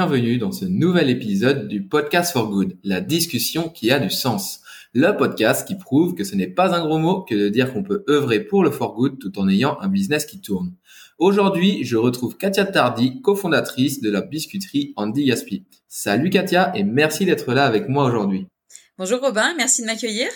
Bienvenue dans ce nouvel épisode du Podcast for Good, la discussion qui a du sens. Le podcast qui prouve que ce n'est pas un gros mot que de dire qu'on peut œuvrer pour le for good tout en ayant un business qui tourne. Aujourd'hui, je retrouve Katia Tardy, cofondatrice de la biscuiterie Andy Gaspi. Salut Katia et merci d'être là avec moi aujourd'hui. Bonjour Robin, merci de m'accueillir.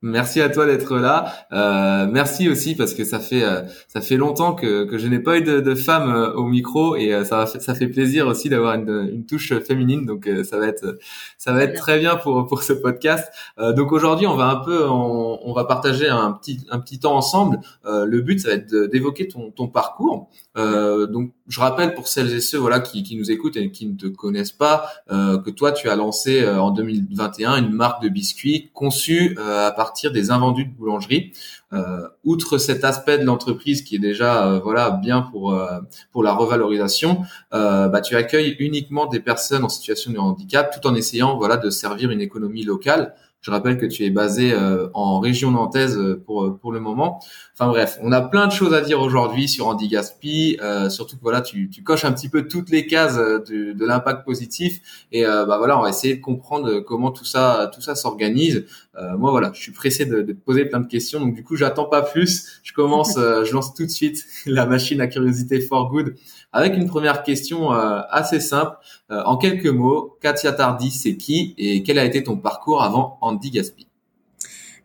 Merci à toi d'être là. Euh, merci aussi parce que ça fait euh, ça fait longtemps que, que je n'ai pas eu de, de femme euh, au micro et euh, ça ça fait plaisir aussi d'avoir une, une, touche féminine donc ça va être ça va être très bien pour pour ce podcast. donc aujourd'hui on va un peu on, on, va partager un petit un petit temps ensemble. le but ça va être d'évoquer ton ton parcours. donc je rappelle pour celles et ceux voilà qui, qui nous écoutent et qui ne te connaissent pas que toi tu as lancé en 2021 une marque de biscuits conçue à partir partir des invendus de boulangerie. Euh, outre cet aspect de l'entreprise qui est déjà euh, voilà bien pour euh, pour la revalorisation, bah, tu accueilles uniquement des personnes en situation de handicap tout en essayant voilà de servir une économie locale. Je rappelle que tu es basé euh, en région nantaise euh, pour euh, pour le moment. Enfin bref, on a plein de choses à dire aujourd'hui sur Andy Gaspi. surtout que voilà, tu, tu coches un petit peu toutes les cases de, de l'impact positif. Et bah voilà, on va essayer de comprendre comment tout ça tout ça s'organise. moi voilà, je suis pressé de, de poser plein de questions. Donc du coup, j'attends pas plus. Je commence, je lance tout de suite la machine à curiosité for good avec une première question assez simple. en quelques mots, Katia Tardy, c'est qui et quel a été ton parcours avant Gaspi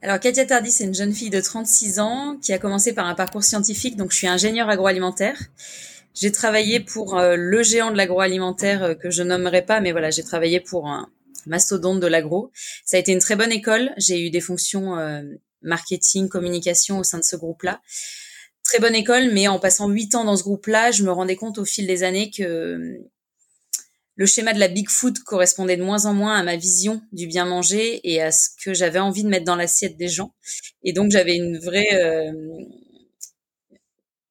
alors Katia Tardy, c'est une jeune fille de 36 ans qui a commencé par un parcours scientifique. Donc je suis ingénieure agroalimentaire. J'ai travaillé pour euh, le géant de l'agroalimentaire euh, que je nommerai pas, mais voilà, j'ai travaillé pour un mastodonte de l'agro. Ça a été une très bonne école. J'ai eu des fonctions euh, marketing, communication au sein de ce groupe-là. Très bonne école, mais en passant huit ans dans ce groupe-là, je me rendais compte au fil des années que le schéma de la big food correspondait de moins en moins à ma vision du bien manger et à ce que j'avais envie de mettre dans l'assiette des gens. Et donc j'avais une vraie euh,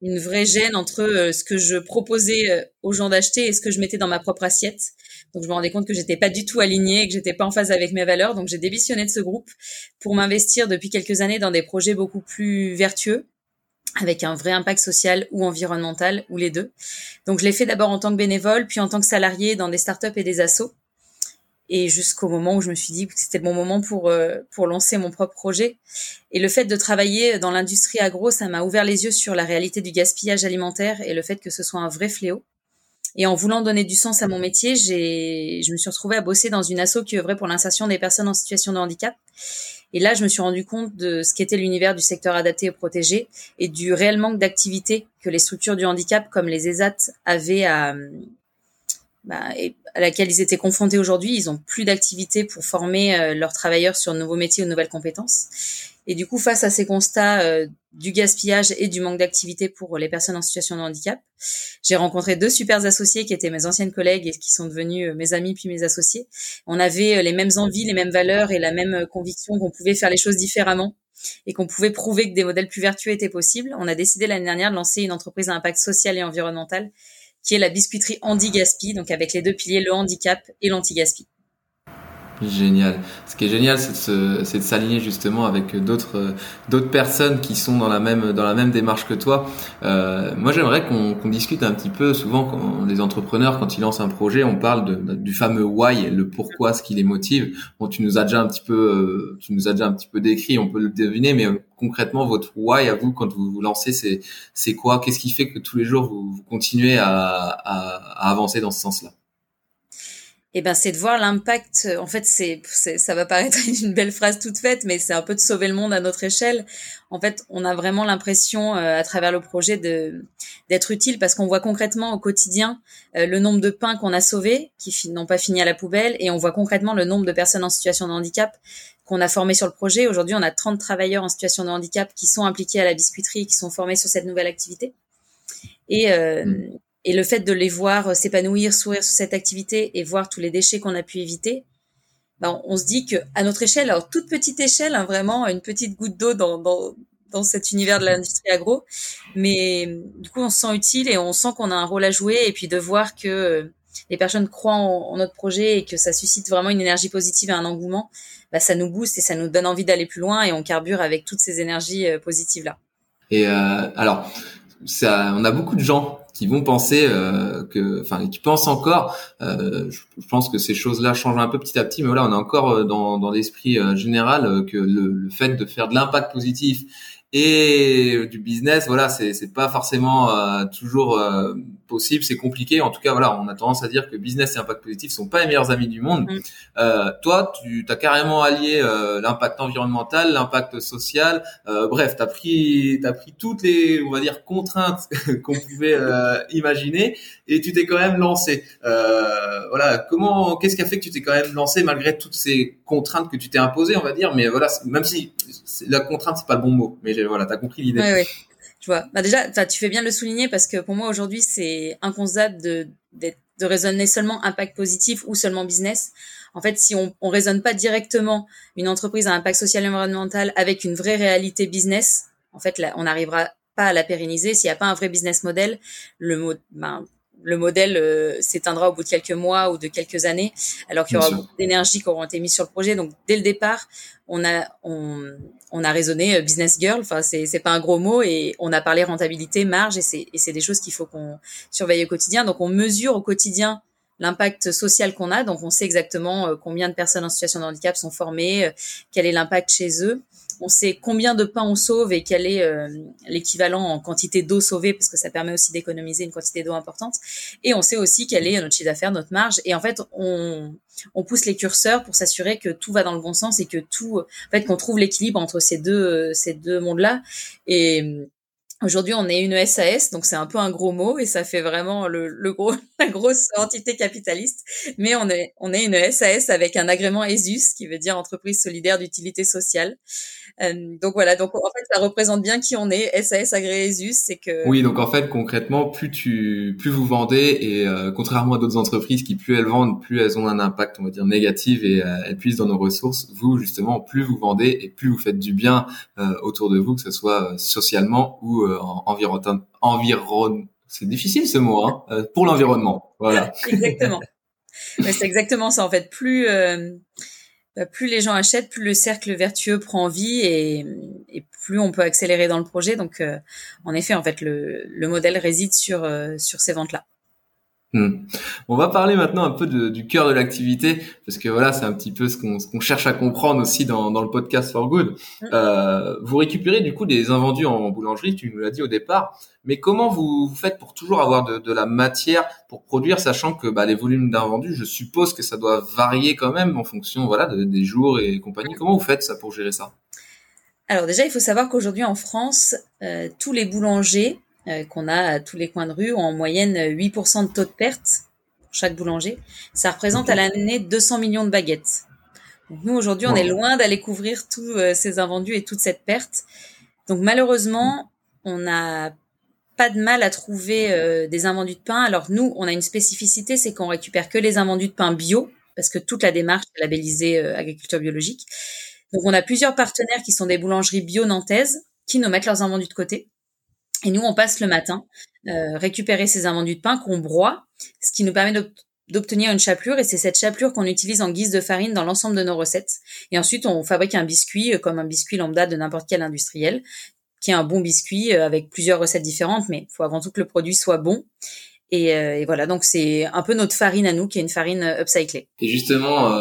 une vraie gêne entre euh, ce que je proposais euh, aux gens d'acheter et ce que je mettais dans ma propre assiette. Donc je me rendais compte que j'étais pas du tout alignée et que j'étais pas en phase avec mes valeurs. Donc j'ai démissionné de ce groupe pour m'investir depuis quelques années dans des projets beaucoup plus vertueux avec un vrai impact social ou environnemental, ou les deux. Donc je l'ai fait d'abord en tant que bénévole, puis en tant que salarié dans des startups et des assos. Et jusqu'au moment où je me suis dit que c'était le bon moment pour, euh, pour lancer mon propre projet. Et le fait de travailler dans l'industrie agro, ça m'a ouvert les yeux sur la réalité du gaspillage alimentaire et le fait que ce soit un vrai fléau. Et en voulant donner du sens à mon métier, j'ai, je me suis retrouvée à bosser dans une asso qui œuvrait pour l'insertion des personnes en situation de handicap. Et là, je me suis rendu compte de ce qu'était l'univers du secteur adapté et protégé et du réel manque d'activité que les structures du handicap comme les ESAT avaient à, bah, à laquelle ils étaient confrontés aujourd'hui. Ils ont plus d'activité pour former euh, leurs travailleurs sur de nouveaux métiers ou nouvelles compétences. Et du coup, face à ces constats euh, du gaspillage et du manque d'activité pour les personnes en situation de handicap, j'ai rencontré deux super associés qui étaient mes anciennes collègues et qui sont devenus euh, mes amis puis mes associés. On avait euh, les mêmes envies, les mêmes valeurs et la même conviction qu'on pouvait faire les choses différemment et qu'on pouvait prouver que des modèles plus vertueux étaient possibles. On a décidé l'année dernière de lancer une entreprise à impact social et environnemental qui est la biscuiterie Andy Gaspi, donc avec les deux piliers, le handicap et l'anti-gaspi. Génial. Ce qui est génial, c'est de, s'aligner justement avec d'autres euh, d'autres personnes qui sont dans la même dans la même démarche que toi. Euh, moi, j'aimerais qu'on discute un petit peu. Souvent, quand les entrepreneurs, quand ils lancent un projet, on parle de, du fameux why, le pourquoi, ce qui les motive. Bon, tu nous as déjà un petit peu, euh, tu nous as déjà un petit peu décrit, on peut le deviner, mais concrètement, votre why à vous quand vous vous lancez, c'est c'est quoi? Qu'est-ce qui fait que tous les jours vous, vous continuez à, à, à avancer dans ce sens-là? Eh ben c'est de voir l'impact. En fait, c'est, ça va paraître une belle phrase toute faite, mais c'est un peu de sauver le monde à notre échelle. En fait, on a vraiment l'impression euh, à travers le projet de d'être utile parce qu'on voit concrètement au quotidien euh, le nombre de pains qu'on a sauvés qui n'ont pas fini à la poubelle et on voit concrètement le nombre de personnes en situation de handicap qu'on a formées sur le projet. Aujourd'hui, on a 30 travailleurs en situation de handicap qui sont impliqués à la biscuiterie et qui sont formés sur cette nouvelle activité. Et euh, mmh et le fait de les voir euh, s'épanouir, sourire sur cette activité et voir tous les déchets qu'on a pu éviter, ben, on se dit que à notre échelle, alors toute petite échelle, hein, vraiment une petite goutte d'eau dans, dans, dans cet univers de l'industrie agro, mais du coup on se sent utile et on sent qu'on a un rôle à jouer et puis de voir que euh, les personnes croient en, notre projet et que ça suscite vraiment une énergie positive et un engouement, ben, ça nous booste et ça nous donne envie d'aller plus loin et on carbure avec toutes ces énergies euh, positives là. Et euh, alors, ça, on a beaucoup de gens qui vont penser que, enfin, qui pensent encore. Je, je, pense que ces choses-là changent un peu petit à petit, mais voilà, on est encore dans, dans l'esprit général que le, le fait de faire de l'impact positif et du business voilà c'est pas forcément euh, toujours euh, possible c'est compliqué. En tout cas voilà on a tendance à dire que business et impact positif sont pas les meilleurs amis du monde. Mm. euh, toi tu as carrément allié euh, l'impact environnemental l'impact social. Bref tu as pris t'as pris toutes les on va dire contraintes qu'on pouvait imaginer et tu t'es quand même lancé. Voilà comment qu'est-ce qui a fait que tu t'es quand même lancé malgré toutes ces contraintes que tu t'es imposées on va dire? Mais voilà même si la contrainte c'est pas le bon mot mais voilà, t'as compris l'idée. Je vois. Bah déjà, tu fais bien de le souligner parce que pour moi aujourd'hui, c'est inconcevable de, de raisonner seulement impact positif ou seulement business. En fait, si on, on raisonne pas directement une entreprise à impact social et environnemental avec une vraie réalité business, en fait, là, on n'arrivera pas à la pérenniser. S'il n'y a pas un vrai business model, le mot, ben, le modèle euh, s'éteindra au bout de quelques mois ou de quelques années, alors qu'il y aura beaucoup d'énergie qui auront été mises sur le projet. Donc dès le départ, on a on, on a raisonné euh, business girl. Enfin c'est c'est pas un gros mot et on a parlé rentabilité, marge et c'est et c'est des choses qu'il faut qu'on surveille au quotidien. Donc on mesure au quotidien l'impact social qu'on a. Donc on sait exactement euh, combien de personnes en situation de handicap sont formées, quel est l'impact chez eux on sait combien de pain on sauve et quel est euh, l'équivalent en quantité d'eau sauvée parce que ça permet aussi d'économiser une quantité d'eau importante. Et on sait aussi quel est notre chiffre d'affaires, notre marge. Et en fait, on, on pousse les curseurs pour s'assurer que tout va dans le bon sens et que tout, en fait, qu'on trouve l'équilibre entre ces deux, ces deux mondes-là. Et Aujourd'hui, on est une SAS, donc c'est un peu un gros mot et ça fait vraiment le, le, gros, la grosse entité capitaliste. Mais on est, on est une SAS avec un agrément ESUS qui veut dire entreprise solidaire d'utilité sociale. Euh, donc voilà, donc en fait, ça représente bien qui on est. SAS agréé ESUS, c'est que. Oui, donc en fait, concrètement, plus tu, plus vous vendez et euh, contrairement à d'autres entreprises qui plus elles vendent, plus elles ont un impact, on va dire négatif et euh, elles puissent dans nos ressources. Vous, justement, plus vous vendez et plus vous faites du bien autour de vous, que ce soit socialement ou environnement, environ, c'est difficile ce mot, hein, euh, pour l'environnement. Voilà. exactement. c'est exactement ça en fait. Plus euh, bah, plus les gens achètent, plus le cercle vertueux prend vie et, et plus on peut accélérer dans le projet. Donc, euh, en effet, en fait, le, le modèle réside sur sur ces ventes-là. Hmm. On va parler maintenant un peu de, du cœur de l'activité, parce que voilà, c'est un petit peu ce qu'on cherche à comprendre aussi dans, dans le podcast For Good. Hmm. Euh, vous récupérez du coup des invendus en boulangerie, tu nous l'as dit au départ, mais comment vous, vous faites pour toujours avoir de, de, la matière pour produire, sachant que bah, les volumes d'invendus, je suppose que ça doit varier quand même en fonction voilà des jours et compagnie. Comment vous faites ça pour gérer ça? Alors déjà, il faut savoir qu'aujourd'hui en France, euh, tous les boulangers euh, qu'on a à tous les coins de rue en moyenne 8% de taux de perte pour chaque boulanger. Ça représente à l'année 200 millions de baguettes. Donc nous aujourd'hui, on est loin d'aller couvrir tous euh, ces invendus et toute cette perte. Donc malheureusement, on n'a pas de mal à trouver euh, des invendus de pain. Alors nous, on a une spécificité, c'est qu'on récupère que les invendus de pain bio, parce que toute la démarche est labellisée agriculture biologique. Donc on a plusieurs partenaires qui sont des boulangeries bio nantaises qui nous mettent leurs invendus de côté. Et nous, on passe le matin euh, récupérer ces invendus de pain qu'on broie, ce qui nous permet d'obtenir une chapelure et c'est cette chapelure qu'on utilise en guise de farine dans l'ensemble de nos recettes. Et ensuite, on fabrique un biscuit euh, comme un biscuit lambda de n'importe quel industriel, qui est un bon biscuit euh, avec plusieurs recettes différentes, mais il faut avant tout que le produit soit bon. Et, euh, et voilà, donc c'est un peu notre farine à nous, qui est une farine upcyclée. Et justement,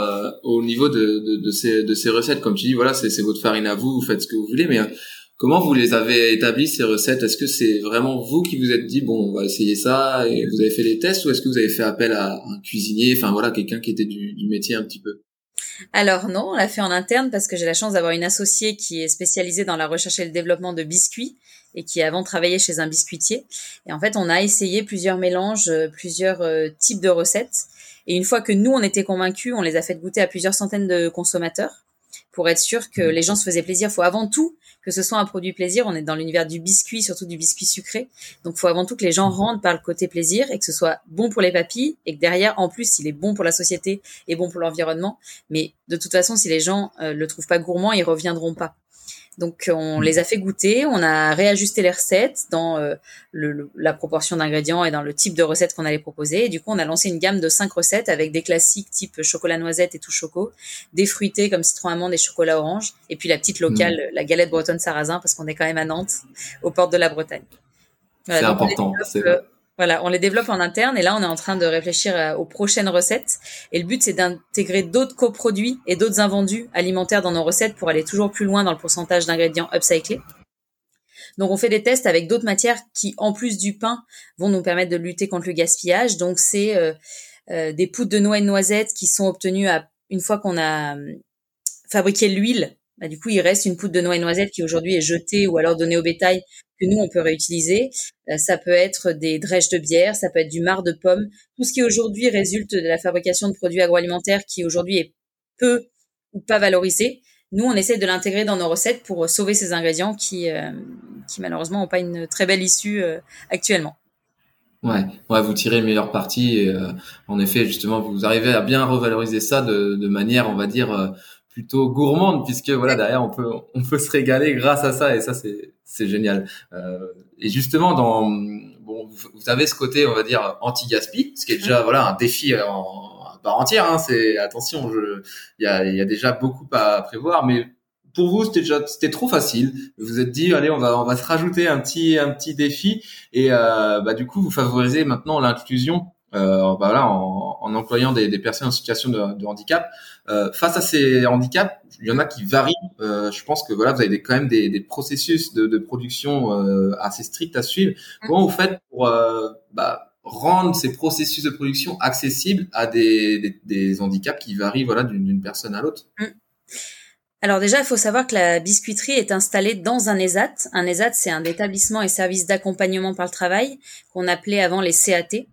au niveau de, de, de, ces, de ces recettes, comme tu dis, voilà, c'est votre farine à vous, vous faites ce que vous voulez, mais Comment vous les avez établies ces recettes? Est-ce que c'est vraiment vous qui vous êtes dit bon on va essayer ça et vous avez fait les tests ou est-ce que vous avez fait appel à un cuisinier, enfin voilà quelqu'un qui était du, du métier un petit peu? Alors non, on l'a fait en interne parce que j'ai la chance d'avoir une associée qui est spécialisée dans la recherche et le développement de biscuits et qui avant travaillé chez un biscuitier. Et en fait, on a essayé plusieurs mélanges, euh, plusieurs euh, types de recettes. Et une fois que nous, on était convaincus, on les a fait goûter à plusieurs centaines de consommateurs pour être sûr que mmh. les gens se faisaient plaisir. Il faut avant tout que ce soit un produit plaisir. On est dans l'univers du biscuit, surtout du biscuit sucré. Donc, il faut avant tout que les gens rentrent par le côté plaisir et que ce soit bon pour les papilles et que derrière, en plus, il est bon pour la société et bon pour l'environnement. Mais de toute façon, si les gens euh, le trouvent pas gourmand, ils reviendront pas. Donc on mm. les a fait goûter, on a réajusté les recettes dans euh, le, la proportion d'ingrédients et dans le type de recettes qu'on allait proposer. Et du coup, on a lancé une gamme de cinq recettes avec des classiques type chocolat noisette et tout choco, des fruités comme citron amande et chocolat orange, et puis la petite locale, mm. la galette bretonne sarrasin parce qu'on est quand même à Nantes, aux portes de la Bretagne. c'est important. Voilà, on les développe en interne et là on est en train de réfléchir euh, aux prochaines recettes. Et le but c'est d'intégrer d'autres coproduits et d'autres invendus alimentaires dans nos recettes pour aller toujours plus loin dans le pourcentage d'ingrédients upcyclés. Donc on fait des tests avec d'autres matières qui, en plus du pain, vont nous permettre de lutter contre le gaspillage. Donc c'est euh, euh, des poudres de noix et de noisettes qui sont obtenues à, une fois qu'on a fabriqué l'huile. Bah, du coup, il reste une poudre de noix et noisettes qui aujourd'hui est jetée ou alors donnée au bétail que nous, on peut réutiliser. Euh, ça peut être des drèches de bière, ça peut être du marc de pomme, tout ce qui aujourd'hui résulte de la fabrication de produits agroalimentaires qui aujourd'hui est peu ou pas valorisé. Nous, on essaie de l'intégrer dans nos recettes pour sauver ces ingrédients qui, euh, qui malheureusement n'ont pas une très belle issue euh, actuellement. Ouais, ouais, vous tirez le meilleur parti. Et, en effet, justement, vous arrivez à bien revaloriser ça de, de manière, on va dire, plutôt gourmande puisque voilà derrière on peut on peut se régaler grâce à ça et ça c'est c'est génial. Euh, et justement dans bon vous avez ce côté on va dire anti gaspi ce qui est déjà voilà un défi en, à part entière hein, c'est attention il y a y a déjà beaucoup à prévoir mais pour vous c'était déjà c'était trop facile. Vous vous êtes dit allez on va on va se rajouter un petit un petit défi. Et euh, bah du coup vous favorisez maintenant l'inclusion euh, bah, voilà, en, en employant des, des, personnes en situation de, de handicap. Euh, face à ces handicaps, il y en a qui varient. Euh, je pense que voilà, vous avez des, quand même des, des processus de, de production euh, assez stricts à suivre. Mmh. Comment vous faites pour euh, bah, rendre ces processus de production accessibles à des, des, des handicaps qui varient voilà d'une personne à l'autre? Mmh. Alors déjà, il faut savoir que la biscuiterie est installée dans un ESAT. Un ESAT, c'est un établissement et service d'accompagnement par le travail qu'on appelait avant les CAT.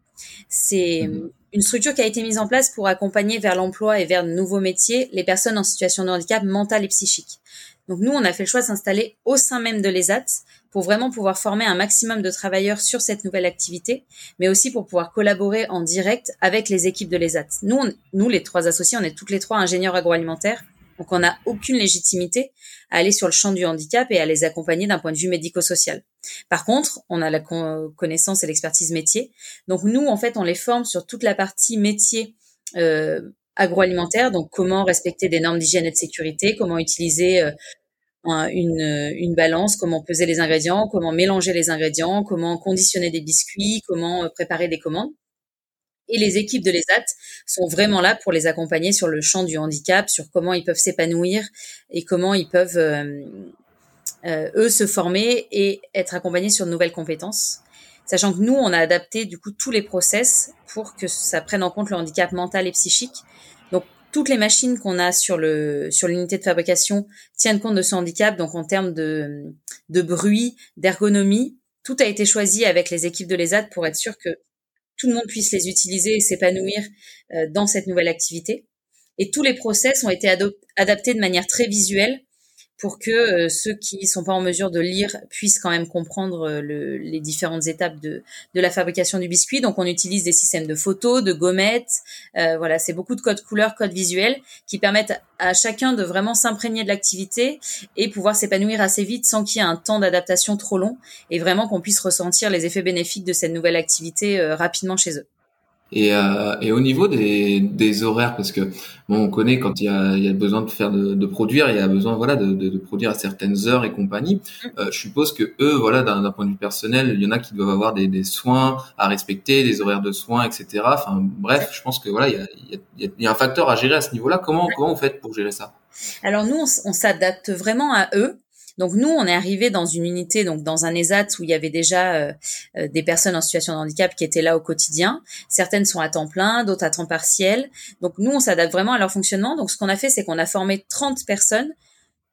C'est mhm. une structure qui a été mise en place pour accompagner vers l'emploi et vers de nouveaux métiers les personnes en situation de handicap mental et psychique. Donc nous, on a fait le choix de s'installer au sein même de l'ESAT pour vraiment pouvoir former un maximum de travailleurs sur cette nouvelle activité, mais aussi pour pouvoir collaborer en direct avec les équipes de l'ESAT. Nous, nous, les trois associés, on est toutes les trois ingénieurs agroalimentaires donc on n'a aucune légitimité à aller sur le champ du handicap et à les accompagner d'un point de vue médico-social. Par contre, on a la connaissance et l'expertise métier. Donc nous, en fait, on les forme sur toute la partie métier euh, agroalimentaire, donc comment respecter des normes d'hygiène et de sécurité, comment utiliser euh, une, balance, comment peser les ingrédients, comment mélanger les ingrédients, comment conditionner des biscuits, comment euh, préparer des commandes. Et les équipes de l'ESAT sont vraiment là pour les accompagner sur le champ du handicap, sur comment ils peuvent s'épanouir et comment ils peuvent, euh, euh, eux, se former et être accompagnés sur de nouvelles compétences. Sachant que nous, on a adapté du coup tous les process pour que ça prenne en compte le handicap mental et psychique. Donc toutes les machines qu'on a sur le sur l'unité de fabrication tiennent compte de ce handicap. Donc en termes de, de bruit, d'ergonomie, tout a été choisi avec les équipes de l'ESAT pour être sûr que tout le monde puisse les utiliser et s'épanouir euh, dans cette nouvelle activité. Et tous les process ont été adaptés de manière très visuelle pour que euh, ceux qui sont pas en mesure de lire puissent quand même comprendre euh, le, les différentes étapes de, de, la fabrication du biscuit. Donc on utilise des systèmes de photos, de gommettes, euh, voilà, c'est beaucoup de codes couleurs, codes visuels qui permettent à chacun de vraiment s'imprégner de l'activité et pouvoir s'épanouir assez vite sans qu'il y ait un temps d'adaptation trop long et vraiment qu'on puisse ressentir les effets bénéfiques de cette nouvelle activité rapidement chez eux. Et, euh, et au niveau des, des horaires, parce que bon, on connaît quand il y a, il y a besoin de faire de, de produire, il y a besoin voilà de, de, de produire à certaines heures et compagnie. Mm. Euh, je suppose que eux, voilà, d'un point de vue personnel, il y en a qui doivent avoir des, des soins à respecter, des horaires de soins, etc. Enfin, bref, je pense que voilà, il y a, il y a, il y a un facteur à gérer à ce niveau-là. Comment comment vous faites pour gérer ça? Alors nous, on, on s'adapte vraiment à eux. Donc nous, on est arrivé dans une unité, donc dans un ESAT où il y avait déjà euh, euh, des personnes en situation de handicap qui étaient là au quotidien. Certaines sont à temps plein, d'autres à temps partiel. Donc nous, on s'adapte vraiment à leur fonctionnement. Donc ce qu'on a fait, c'est qu'on a formé 30 personnes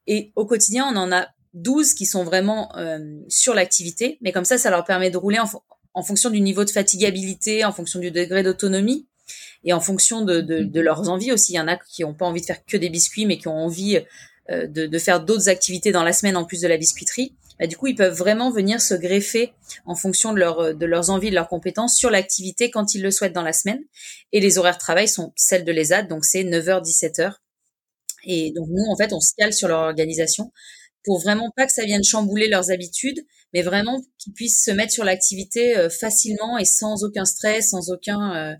et au quotidien, on en a 12 qui sont vraiment euh, sur l'activité. Mais comme ça, ça leur permet de rouler en, en, fonction du niveau de fatigabilité, en fonction du degré d'autonomie et en fonction de, de, de, leurs envies aussi. Il y en a qui n'ont pas envie de faire que des biscuits, mais qui ont envie de, de, faire d'autres activités dans la semaine en plus de la biscuiterie, bah, du coup, ils peuvent vraiment venir se greffer en fonction de, leur, de leurs envies, de leurs compétences sur l'activité quand ils le souhaitent dans la semaine. Et les horaires de travail sont celles de l'ESAD, donc c'est 9h, 17h. Et donc nous, en fait, on se cale sur leur organisation pour vraiment pas que ça vienne chambouler leurs habitudes, mais vraiment qu'ils puissent se mettre sur l'activité euh, facilement et sans aucun stress, sans aucun euh,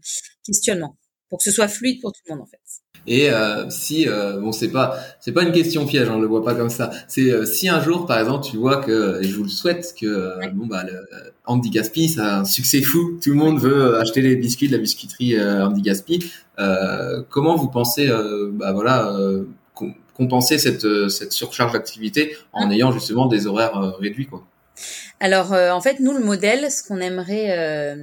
questionnement. Pour que ce soit fluide pour tout le monde en fait. Et euh, si euh, bon c'est pas c'est pas une question piège, on le voit pas comme ça. C'est euh, si un jour par exemple tu vois que et je vous le souhaite que euh, bon bah le Andy Gaspi a un succès fou, tout le monde veut acheter les biscuits de la biscuiterie Andy Gaspi. comment vous pensez bah voilà compenser cette cette surcharge d'activité en ayant justement des horaires réduits quoi? Alors en fait nous le modèle ce qu'on aimerait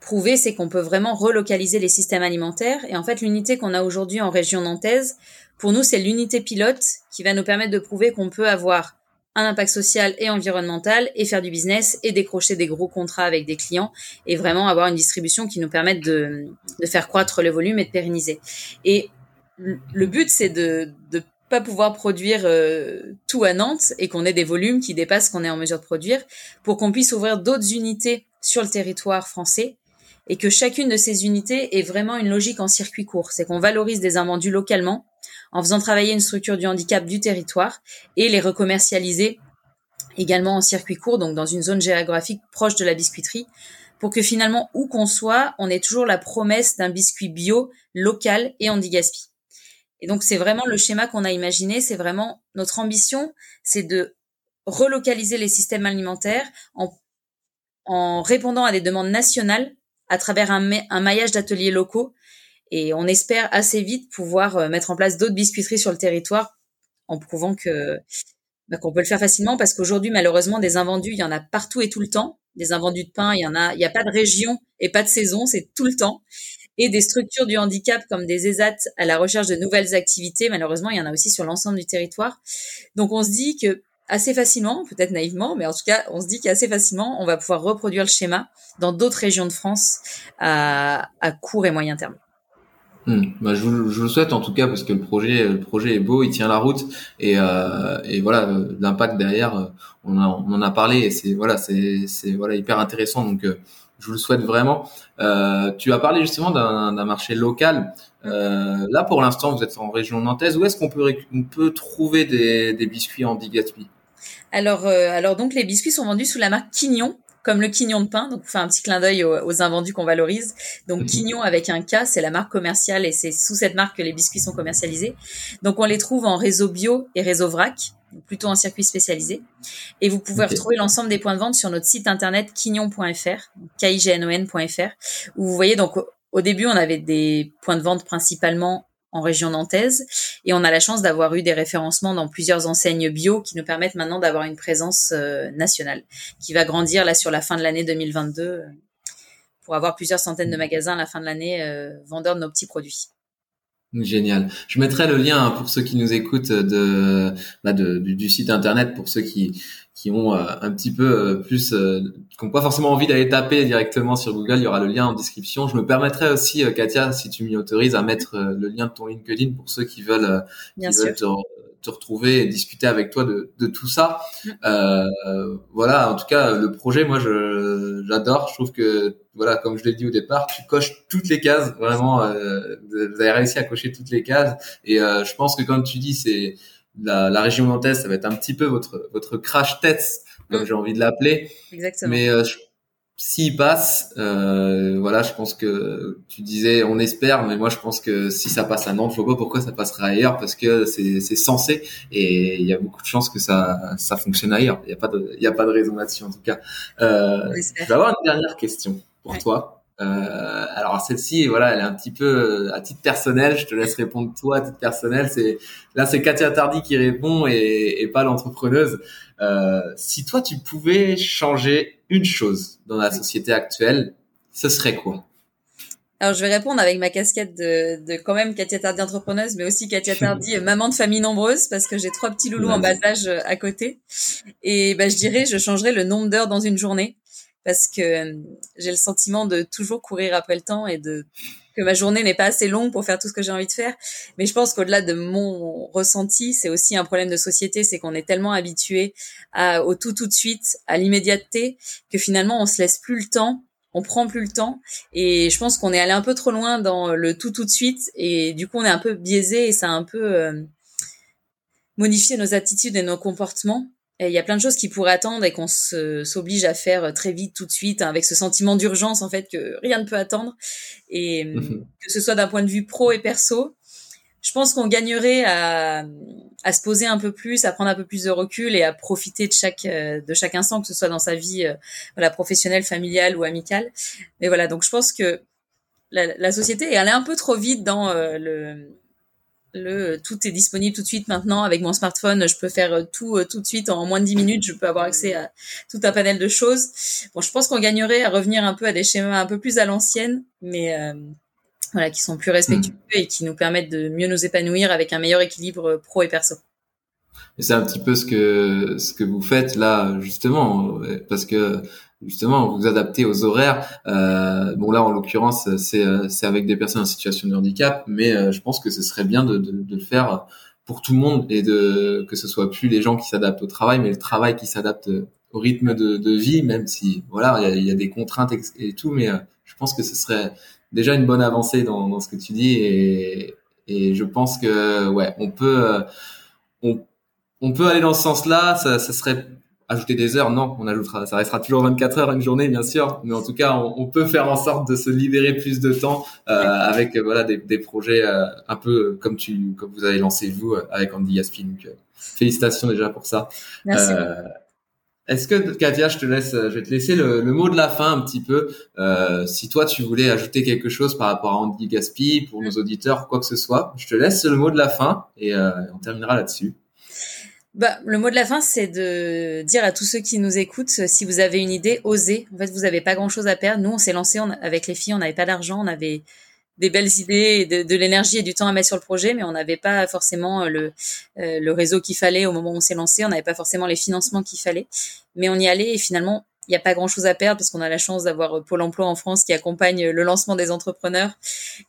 prouver, c'est qu'on peut vraiment relocaliser les systèmes alimentaires. Et en fait, l'unité qu'on a aujourd'hui en région nantaise, pour nous, c'est l'unité pilote qui va nous permettre de prouver qu'on peut avoir un impact social et environnemental et faire du business et décrocher des gros contrats avec des clients et vraiment avoir une distribution qui nous permette de, de faire croître le volume et de pérenniser. Et le but, c'est de ne pas pouvoir produire euh, tout à Nantes et qu'on ait des volumes qui dépassent ce qu'on est en mesure de produire pour qu'on puisse ouvrir d'autres unités sur le territoire français et que chacune de ces unités est vraiment une logique en circuit court. C'est qu'on valorise des invendus localement en faisant travailler une structure du handicap du territoire et les recommercialiser également en circuit court, donc dans une zone géographique proche de la biscuiterie, pour que finalement, où qu'on soit, on ait toujours la promesse d'un biscuit bio, local et anti-gaspi. Et donc, c'est vraiment le schéma qu'on a imaginé, c'est vraiment notre ambition, c'est de relocaliser les systèmes alimentaires en, en répondant à des demandes nationales à travers un, maillage d'ateliers locaux. Et on espère assez vite pouvoir euh, mettre en place d'autres biscuiteries sur le territoire en prouvant que bah, qu'on peut le faire facilement. Parce qu'aujourd'hui malheureusement des invendus il y en a partout et tout le temps. Des invendus de pain il y en a il y a pas de région et pas de saison c'est tout le temps. Et des structures du handicap comme des ESAT à la recherche de nouvelles activités malheureusement il y en a aussi sur l'ensemble du territoire. Donc on se dit que assez facilement, peut-être naïvement, mais en tout cas, on se dit qu'assez facilement, on va pouvoir reproduire le schéma dans d'autres régions de France à, court et moyen terme. Hmm. Bah, je, vous, le souhaite en tout cas parce que le projet, le projet est beau, il tient la route et, euh, voilà l'impact derrière, euh, on, en a parlé et c'est voilà c'est voilà hyper intéressant donc euh, je vous le souhaite vraiment. Euh, tu as parlé justement d'un marché local. Euh, là, pour l'instant, vous êtes en région nantaise. Où est-ce qu'on peut, on peut trouver des, biscuits en Gatsby? Alors, euh, alors donc les biscuits sont vendus sous la marque Quignon, comme le quignon de pain. Donc, on fait un petit clin d'œil aux, invendus qu'on valorise. Donc, quignon avec un K, c'est la marque commerciale et c'est sous cette marque que les biscuits sont commercialisés. Donc, on les trouve en réseau bio et réseau vrac, plutôt en circuit spécialisé. Et vous pouvez retrouver l'ensemble des points de vente sur notre site internet quignon.fr, k-i-g-n-o-n.fr, où vous voyez donc au début, on avait des points de vente principalement en région nantaise. Et on a la chance d'avoir eu des référencements dans plusieurs enseignes bio qui nous permettent maintenant d'avoir une présence euh, nationale qui va grandir là sur la fin de l'année 2022 euh, pour avoir plusieurs centaines de magasins à la fin de l'année euh, vendeurs de nos petits produits. Génial. Je mettrai le lien hein, pour ceux qui nous écoutent de, bah du, site internet pour ceux qui qui ont un petit peu plus qui n'ont pas forcément envie d'aller taper directement sur Google, il y aura le lien en description. Je me permettrai aussi, euh, Katia, si tu m'y autorises, à mettre euh, le lien de ton LinkedIn pour ceux qui veulent, euh, qui veulent te, te, retrouver et discuter avec toi de, de tout ça. Mm. Euh, voilà, en tout cas, le projet, moi, je j'adore. Je trouve que, voilà, comme je l'ai dit au départ, tu coches toutes les cases. Vraiment, euh, vous avez réussi à cocher toutes les cases. Et euh, je pense que, comme tu dis, c'est la, la région nantaise, ça va être un petit peu votre votre crash test comme mm. j'ai envie de l'appeler. Exactement. Mais euh, s'il passe, euh, voilà, je pense que tu disais on espère, mais moi je pense que si ça passe à Nantes, je vois pas pourquoi ça passerait ailleurs parce que c'est c'est censé et il y a beaucoup de chances que ça ça fonctionne ailleurs. Il y a pas de il y a pas de raison là-dessus en tout cas. Euh, je vais avoir une dernière question pour toi. Euh, alors celle-ci, voilà, elle est un petit peu euh, à titre personnel. Je te laisse répondre toi à titre personnel. C'est là, c'est Katia Tardy qui répond et, et pas l'entrepreneuse. Euh, si toi, tu pouvais changer une chose dans la société actuelle, ce serait quoi? Alors je vais répondre avec ma casquette de, de quand même Katia Tardy entrepreneuse, mais aussi Katia Tardy maman de famille nombreuse parce que j'ai trois petits loulous en bas âge à côté. Et ben je dirais je changerais le nombre d'heures dans une journée parce que euh, j'ai le sentiment de toujours courir après le temps et de que ma journée n'est pas assez longue pour faire tout ce que j'ai envie de faire. Mais je pense qu'au-delà de mon ressenti, c'est aussi un problème de société, c'est qu'on est tellement habitué au tout tout de suite, à l'immédiateté, que finalement on se laisse plus le temps, on prend plus le temps. Et je pense qu'on est allé un peu trop loin dans le tout tout de suite, et du coup on est un peu biaisé et ça a un peu euh, modifié nos attitudes et nos comportements. Il y a plein de choses qui pourraient attendre et qu'on s'oblige à faire très vite, tout de suite, hein, avec ce sentiment d'urgence en fait que rien ne peut attendre. Et que ce soit d'un point de vue pro et perso, je pense qu'on gagnerait à, à se poser un peu plus, à prendre un peu plus de recul et à profiter de chaque euh, de chaque instant, que ce soit dans sa vie euh, voilà professionnelle, familiale ou amicale. Mais voilà, donc je pense que la, la société elle est un peu trop vite dans euh, le le tout est disponible tout de suite maintenant avec mon smartphone je peux faire tout tout de suite en moins de 10 minutes je peux avoir accès à tout un panel de choses bon je pense qu'on gagnerait à revenir un peu à des schémas un peu plus à l'ancienne mais voilà, qui sont plus respectueux hmm. et qui nous permettent de mieux nous épanouir avec un meilleur équilibre pro et perso. Et c'est un petit peu ce que ce que vous faites là justement parce que justement vous adaptez aux horaires. Euh, bon là en l'occurrence c'est c'est avec des personnes en situation de handicap, mais euh, je pense que ce serait bien de, de, de, le faire pour tout le monde et de que ce soit plus les gens qui s'adaptent au travail, mais le travail qui s'adapte au rythme de, de vie, même si voilà il y a, y a, des contraintes et, tout, mais euh, je pense que ce serait déjà une bonne avancée dans, dans ce que tu dis et, et je pense que ouais on peut euh, on, on peut aller dans ce sens-là ça, ça serait ajouter des heures non on ajoutera ça restera toujours 24 heures une journée bien sûr mais en tout cas on, on peut faire en sorte de se libérer plus de temps euh, avec voilà des, des projets euh, un peu comme tu comme vous avez lancé vous euh, avec Andy Gaspi donc félicitations déjà pour ça Merci. Est-ce que Katia, je te laisse, je vais te laisser le, le mot de la fin un petit peu. Euh, si toi tu voulais ajouter quelque chose par rapport à Andy Gaspi pour nos auditeurs, quoi que ce soit, je te laisse le mot de la fin et euh, on terminera là-dessus. Bah, le mot de la fin, c'est de dire à tous ceux qui nous écoutent, si vous avez une idée, osez. En fait, vous n'avez pas grand-chose à perdre. Nous, on s'est lancé avec les filles, on n'avait pas d'argent, on avait des belles idées, de, l'énergie et du temps à mettre sur le projet, mais on n'avait pas forcément le, euh, le réseau qu'il fallait au moment où on s'est lancé, on n'avait pas forcément les financements qu'il fallait, mais on y allait et finalement n'y a pas grand chose à perdre parce qu'on a la chance d'avoir euh, Pôle emploi en France qui accompagne le lancement des entrepreneurs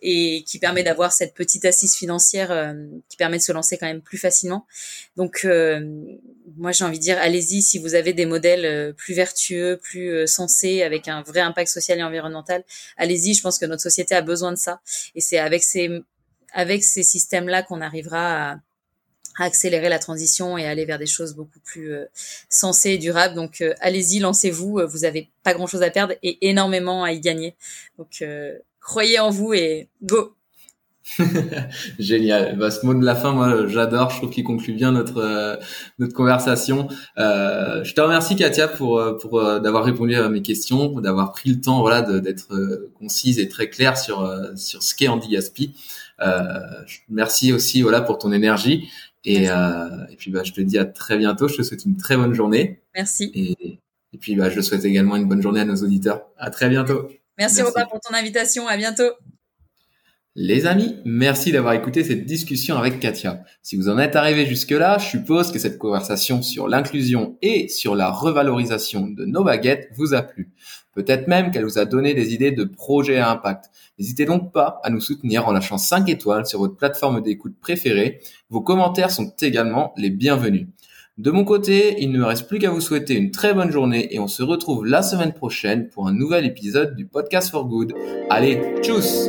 et qui permet d'avoir cette petite assise financière euh, qui permet de se lancer quand même plus facilement. Donc, euh, moi, j'ai envie de dire, allez-y si vous avez des modèles plus vertueux, plus sensés, avec un vrai impact social et environnemental. Allez-y, je pense que notre société a besoin de ça. Et c'est avec ces, avec ces systèmes-là qu'on arrivera à accélérer la transition et aller vers des choses beaucoup plus euh, sensées et durables. Donc euh, allez-y, lancez-vous, euh, vous avez pas grand-chose à perdre et énormément à y gagner. Donc croyez en vous et go. Génial. Bah, ce mot de la fin, moi, j'adore. Je trouve qu'il conclut bien notre notre conversation. Euh, je te remercie, Katia, pour pour d'avoir répondu à mes questions, d'avoir pris le temps, voilà, d'être concise et très claire sur sur ce qu'est Andy Gaspi. Euh, merci aussi, voilà, pour ton énergie et, euh, et puis bah, je te dis à très bientôt. Je te souhaite une très bonne journée. Merci. Et, et puis bah, je souhaite également une bonne journée à nos auditeurs. À très bientôt. Merci, merci. Robin pour ton invitation. À bientôt. Les amis, merci d'avoir écouté cette discussion avec Katia. Si vous en êtes arrivé jusque-là, je suppose que cette conversation sur l'inclusion et sur la revalorisation de nos baguettes vous a plu. Peut-être même qu'elle vous a donné des idées de projets à impact. N'hésitez donc pas à nous soutenir en lâchant 5 étoiles sur votre plateforme d'écoute préférée. Vos commentaires sont également les bienvenus. De mon côté, il ne me reste plus qu'à vous souhaiter une très bonne journée et on se retrouve la semaine prochaine pour un nouvel épisode du Podcast for Good. Allez, tchuss